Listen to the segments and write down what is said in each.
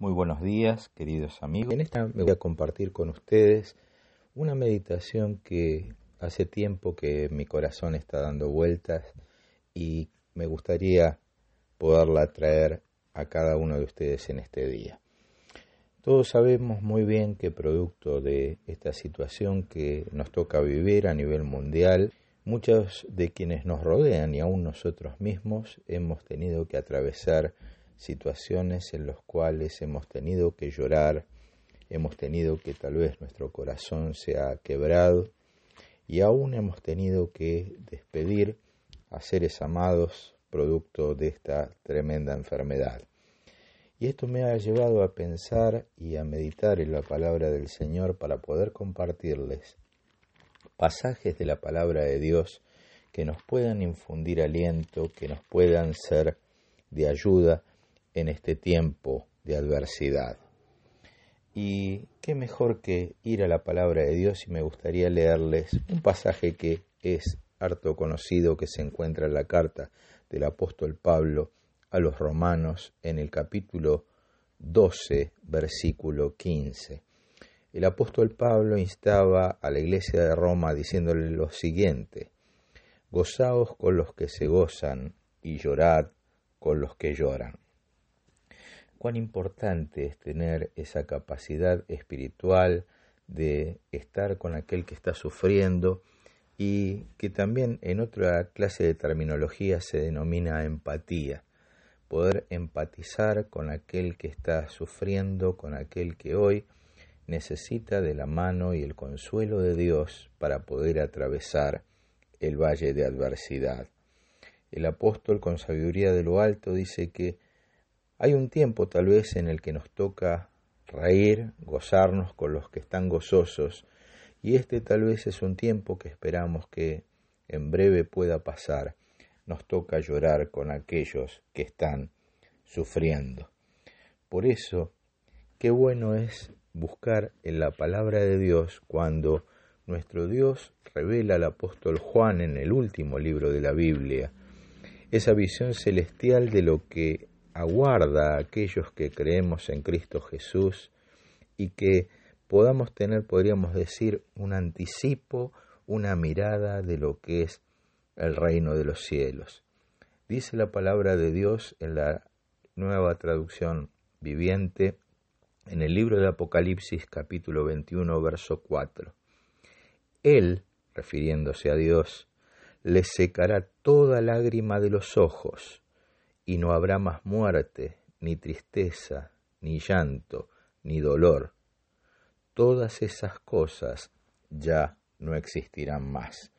Muy buenos días, queridos amigos. En esta me voy a compartir con ustedes una meditación que hace tiempo que mi corazón está dando vueltas y me gustaría poderla traer a cada uno de ustedes en este día. Todos sabemos muy bien que producto de esta situación que nos toca vivir a nivel mundial, muchos de quienes nos rodean y aún nosotros mismos hemos tenido que atravesar situaciones en las cuales hemos tenido que llorar, hemos tenido que tal vez nuestro corazón se ha quebrado y aún hemos tenido que despedir a seres amados producto de esta tremenda enfermedad. Y esto me ha llevado a pensar y a meditar en la palabra del Señor para poder compartirles pasajes de la palabra de Dios que nos puedan infundir aliento, que nos puedan ser de ayuda en este tiempo de adversidad. Y qué mejor que ir a la palabra de Dios y me gustaría leerles un pasaje que es harto conocido que se encuentra en la carta del apóstol Pablo a los romanos en el capítulo 12, versículo 15. El apóstol Pablo instaba a la iglesia de Roma diciéndole lo siguiente, Gozaos con los que se gozan y llorad con los que lloran cuán importante es tener esa capacidad espiritual de estar con aquel que está sufriendo y que también en otra clase de terminología se denomina empatía, poder empatizar con aquel que está sufriendo, con aquel que hoy necesita de la mano y el consuelo de Dios para poder atravesar el valle de adversidad. El apóstol con sabiduría de lo alto dice que hay un tiempo tal vez en el que nos toca reír, gozarnos con los que están gozosos, y este tal vez es un tiempo que esperamos que en breve pueda pasar. Nos toca llorar con aquellos que están sufriendo. Por eso, qué bueno es buscar en la palabra de Dios cuando nuestro Dios revela al apóstol Juan en el último libro de la Biblia esa visión celestial de lo que aguarda a aquellos que creemos en Cristo Jesús y que podamos tener, podríamos decir, un anticipo, una mirada de lo que es el reino de los cielos. Dice la palabra de Dios en la nueva traducción viviente en el libro de Apocalipsis capítulo 21 verso 4. Él, refiriéndose a Dios, le secará toda lágrima de los ojos y no habrá más muerte, ni tristeza, ni llanto, ni dolor. Todas esas cosas ya no existirán más.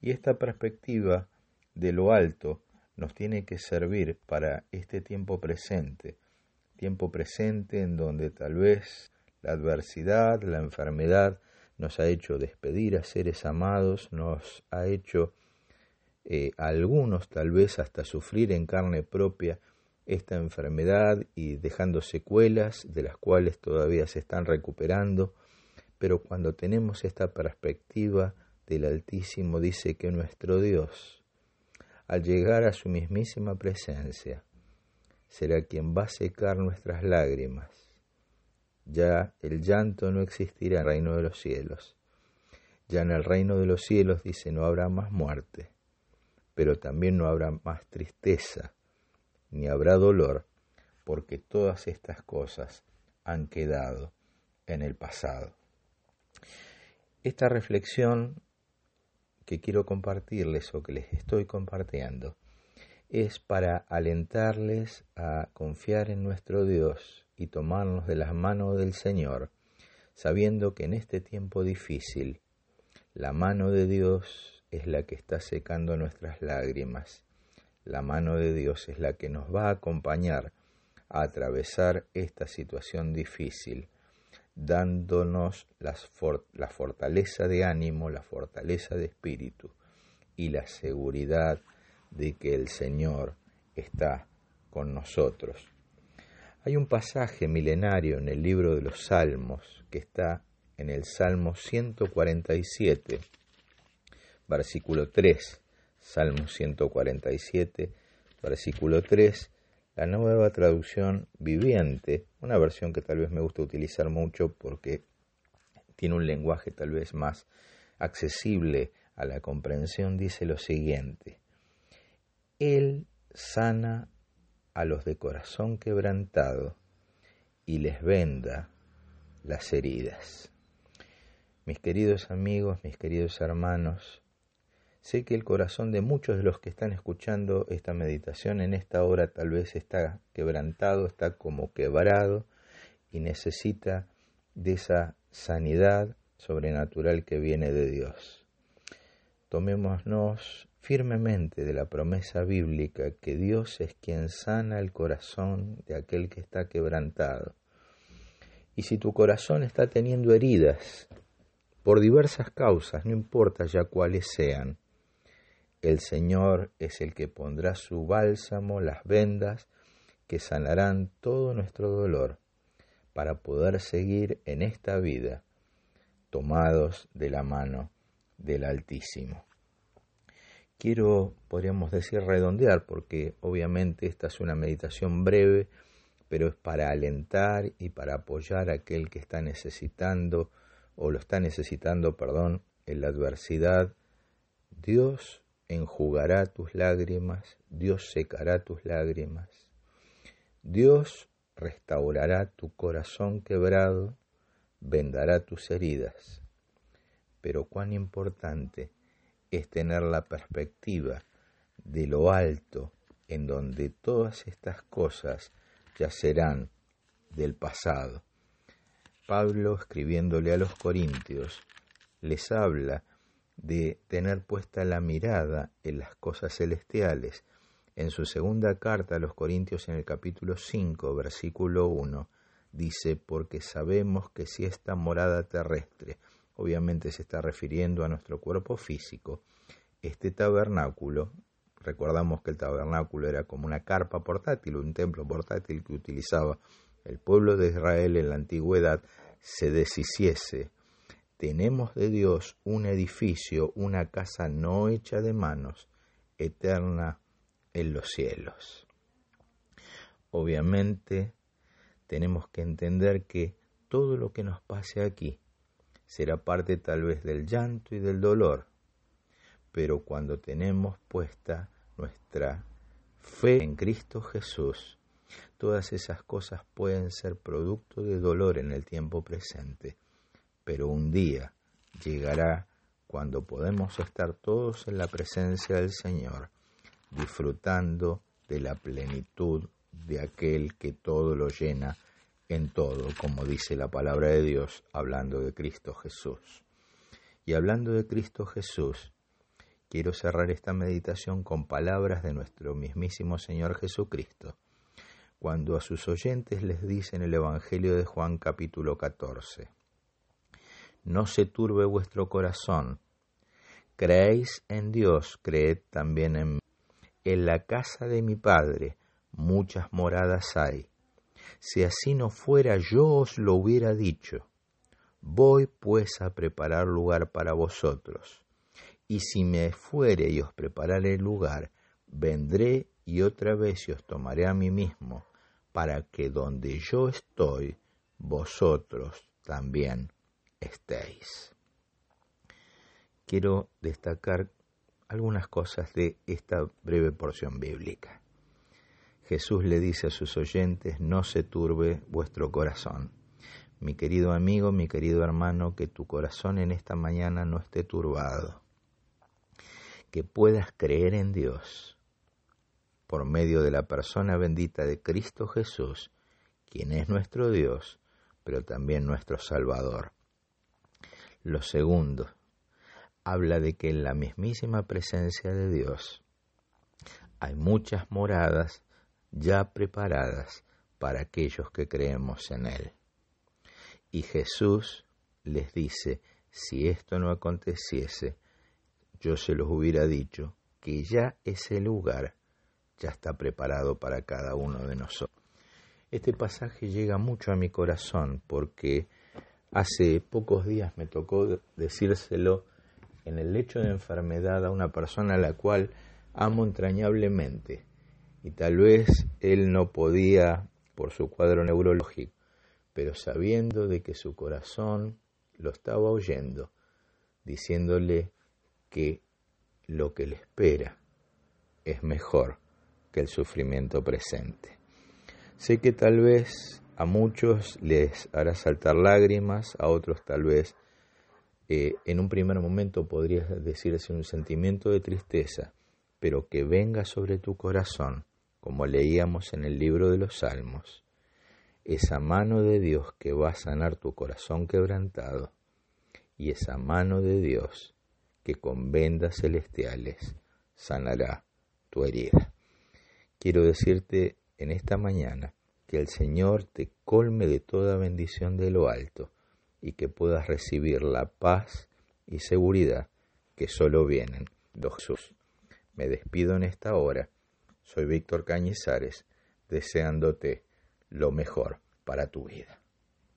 Y esta perspectiva de lo alto nos tiene que servir para este tiempo presente, tiempo presente en donde tal vez la adversidad, la enfermedad nos ha hecho despedir a seres amados, nos ha hecho eh, algunos tal vez hasta sufrir en carne propia esta enfermedad y dejando secuelas de las cuales todavía se están recuperando, pero cuando tenemos esta perspectiva del Altísimo dice que nuestro Dios, al llegar a su mismísima presencia, será quien va a secar nuestras lágrimas. Ya el llanto no existirá en el reino de los cielos. Ya en el reino de los cielos dice no habrá más muerte pero también no habrá más tristeza, ni habrá dolor, porque todas estas cosas han quedado en el pasado. Esta reflexión que quiero compartirles o que les estoy compartiendo es para alentarles a confiar en nuestro Dios y tomarnos de las manos del Señor, sabiendo que en este tiempo difícil la mano de Dios es la que está secando nuestras lágrimas. La mano de Dios es la que nos va a acompañar a atravesar esta situación difícil, dándonos la fortaleza de ánimo, la fortaleza de espíritu y la seguridad de que el Señor está con nosotros. Hay un pasaje milenario en el libro de los Salmos que está en el Salmo 147 versículo 3, Salmo 147, versículo 3, la nueva traducción viviente, una versión que tal vez me gusta utilizar mucho porque tiene un lenguaje tal vez más accesible a la comprensión, dice lo siguiente, Él sana a los de corazón quebrantado y les venda las heridas. Mis queridos amigos, mis queridos hermanos, sé que el corazón de muchos de los que están escuchando esta meditación en esta hora tal vez está quebrantado, está como quebrado y necesita de esa sanidad sobrenatural que viene de Dios. Tomémonos firmemente de la promesa bíblica que Dios es quien sana el corazón de aquel que está quebrantado. Y si tu corazón está teniendo heridas, por diversas causas, no importa ya cuáles sean, el Señor es el que pondrá su bálsamo, las vendas, que sanarán todo nuestro dolor, para poder seguir en esta vida, tomados de la mano del Altísimo quiero, podríamos decir, redondear, porque obviamente esta es una meditación breve, pero es para alentar y para apoyar a aquel que está necesitando, o lo está necesitando, perdón, en la adversidad. Dios enjugará tus lágrimas, Dios secará tus lágrimas, Dios restaurará tu corazón quebrado, vendará tus heridas. Pero cuán importante es tener la perspectiva de lo alto en donde todas estas cosas ya serán del pasado. Pablo, escribiéndole a los Corintios, les habla de tener puesta la mirada en las cosas celestiales. En su segunda carta a los Corintios en el capítulo 5, versículo 1, dice, porque sabemos que si esta morada terrestre, obviamente se está refiriendo a nuestro cuerpo físico. Este tabernáculo, recordamos que el tabernáculo era como una carpa portátil, un templo portátil que utilizaba el pueblo de Israel en la antigüedad, se deshiciese. Tenemos de Dios un edificio, una casa no hecha de manos, eterna en los cielos. Obviamente tenemos que entender que todo lo que nos pase aquí será parte tal vez del llanto y del dolor, pero cuando tenemos puesta nuestra fe en Cristo Jesús, todas esas cosas pueden ser producto de dolor en el tiempo presente, pero un día llegará cuando podemos estar todos en la presencia del Señor, disfrutando de la plenitud de aquel que todo lo llena en todo, como dice la palabra de Dios, hablando de Cristo Jesús. Y hablando de Cristo Jesús, quiero cerrar esta meditación con palabras de nuestro mismísimo Señor Jesucristo, cuando a sus oyentes les dice en el Evangelio de Juan capítulo 14, No se turbe vuestro corazón, creéis en Dios, creed también en mí. En la casa de mi Padre muchas moradas hay si así no fuera, yo os lo hubiera dicho. Voy pues a preparar lugar para vosotros. Y si me fuere y os prepararé lugar, vendré y otra vez os tomaré a mí mismo, para que donde yo estoy, vosotros también estéis. Quiero destacar algunas cosas de esta breve porción bíblica. Jesús le dice a sus oyentes, no se turbe vuestro corazón. Mi querido amigo, mi querido hermano, que tu corazón en esta mañana no esté turbado, que puedas creer en Dios por medio de la persona bendita de Cristo Jesús, quien es nuestro Dios, pero también nuestro Salvador. Lo segundo, habla de que en la mismísima presencia de Dios hay muchas moradas ya preparadas para aquellos que creemos en Él. Y Jesús les dice, si esto no aconteciese, yo se los hubiera dicho que ya ese lugar ya está preparado para cada uno de nosotros. Este pasaje llega mucho a mi corazón porque hace pocos días me tocó decírselo en el lecho de enfermedad a una persona a la cual amo entrañablemente Y tal vez él no podía por su cuadro neurológico, pero sabiendo de que su corazón lo estaba oyendo, diciéndole que lo que le espera es mejor que el sufrimiento presente. Sé que tal vez a muchos les hará saltar lágrimas, a otros tal vez eh, en un primer momento podría decirse un sentimiento de tristeza, pero que venga sobre tu corazón, como leíamos en el libro de los Salmos, esa mano de Dios que va a sanar tu corazón quebrantado y esa mano de Dios que con vendas celestiales sanará tu herida. Quiero decirte en esta mañana que el Señor te colme de toda bendición de lo alto y que puedas recibir la paz y seguridad que solo vienen de Jesús. Me despido en esta hora. Soy Víctor Cañizares, deseándote lo mejor para tu vida.